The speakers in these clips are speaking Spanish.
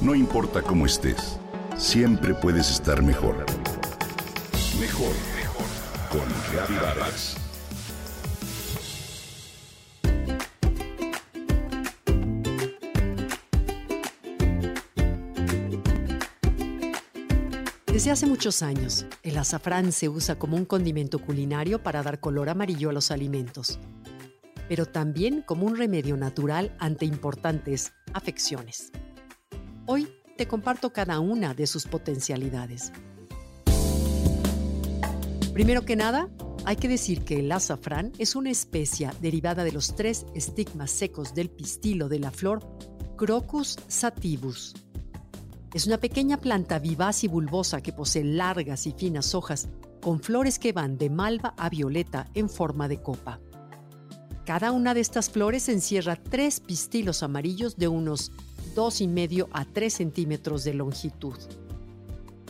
No importa cómo estés, siempre puedes estar mejor. Mejor, mejor. Con Reavivadas. Desde hace muchos años, el azafrán se usa como un condimento culinario para dar color amarillo a los alimentos, pero también como un remedio natural ante importantes afecciones. Hoy te comparto cada una de sus potencialidades. Primero que nada, hay que decir que el azafrán es una especia derivada de los tres estigmas secos del pistilo de la flor Crocus sativus. Es una pequeña planta vivaz y bulbosa que posee largas y finas hojas con flores que van de malva a violeta en forma de copa. Cada una de estas flores encierra tres pistilos amarillos de unos 2,5 a 3 centímetros de longitud.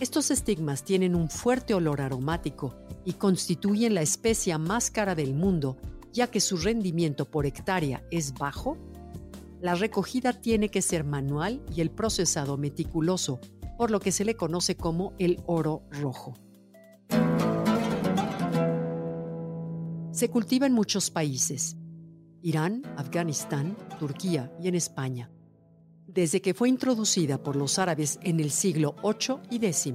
Estos estigmas tienen un fuerte olor aromático y constituyen la especia más cara del mundo, ya que su rendimiento por hectárea es bajo. La recogida tiene que ser manual y el procesado meticuloso, por lo que se le conoce como el oro rojo. Se cultiva en muchos países, Irán, Afganistán, Turquía y en España desde que fue introducida por los árabes en el siglo VIII y X.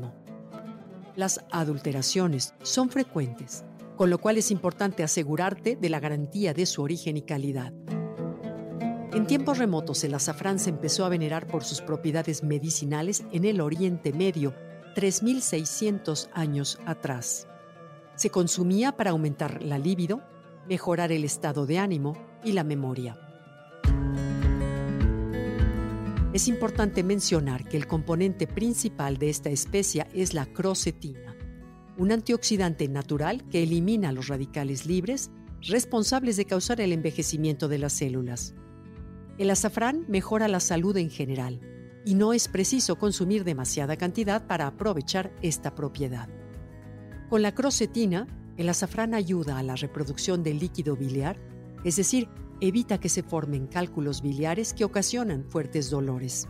Las adulteraciones son frecuentes, con lo cual es importante asegurarte de la garantía de su origen y calidad. En tiempos remotos el azafrán se empezó a venerar por sus propiedades medicinales en el Oriente Medio, 3600 años atrás. Se consumía para aumentar la libido, mejorar el estado de ánimo y la memoria. Es importante mencionar que el componente principal de esta especia es la crocetina, un antioxidante natural que elimina los radicales libres responsables de causar el envejecimiento de las células. El azafrán mejora la salud en general y no es preciso consumir demasiada cantidad para aprovechar esta propiedad. Con la crocetina, el azafrán ayuda a la reproducción del líquido biliar, es decir, evita que se formen cálculos biliares que ocasionan fuertes dolores.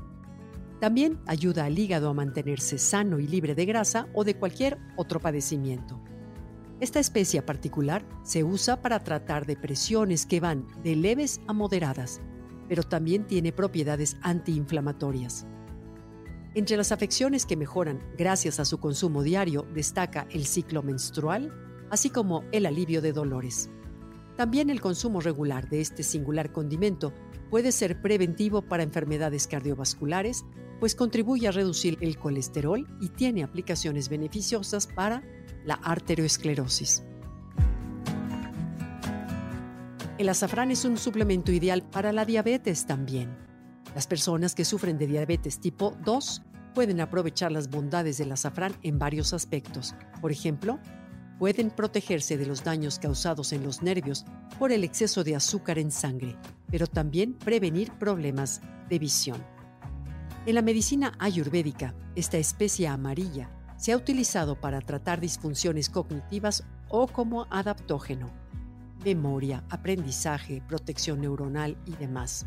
También ayuda al hígado a mantenerse sano y libre de grasa o de cualquier otro padecimiento. Esta especie particular se usa para tratar depresiones que van de leves a moderadas, pero también tiene propiedades antiinflamatorias. Entre las afecciones que mejoran gracias a su consumo diario destaca el ciclo menstrual, así como el alivio de dolores. También el consumo regular de este singular condimento puede ser preventivo para enfermedades cardiovasculares, pues contribuye a reducir el colesterol y tiene aplicaciones beneficiosas para la arteriosclerosis. El azafrán es un suplemento ideal para la diabetes también. Las personas que sufren de diabetes tipo 2 pueden aprovechar las bondades del azafrán en varios aspectos. Por ejemplo, pueden protegerse de los daños causados en los nervios por el exceso de azúcar en sangre, pero también prevenir problemas de visión. En la medicina ayurvédica, esta especie amarilla se ha utilizado para tratar disfunciones cognitivas o como adaptógeno, memoria, aprendizaje, protección neuronal y demás.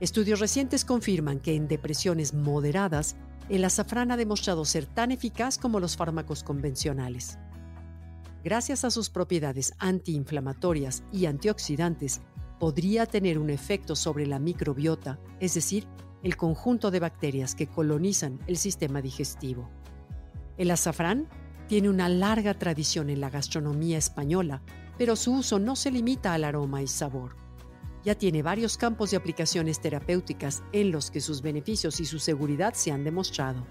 Estudios recientes confirman que en depresiones moderadas, el azafrán ha demostrado ser tan eficaz como los fármacos convencionales. Gracias a sus propiedades antiinflamatorias y antioxidantes, podría tener un efecto sobre la microbiota, es decir, el conjunto de bacterias que colonizan el sistema digestivo. El azafrán tiene una larga tradición en la gastronomía española, pero su uso no se limita al aroma y sabor. Ya tiene varios campos de aplicaciones terapéuticas en los que sus beneficios y su seguridad se han demostrado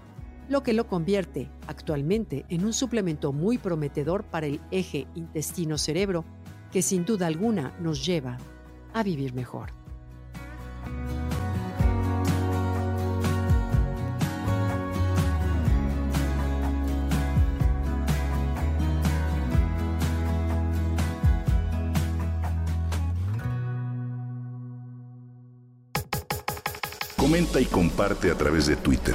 lo que lo convierte actualmente en un suplemento muy prometedor para el eje intestino-cerebro que sin duda alguna nos lleva a vivir mejor. Comenta y comparte a través de Twitter.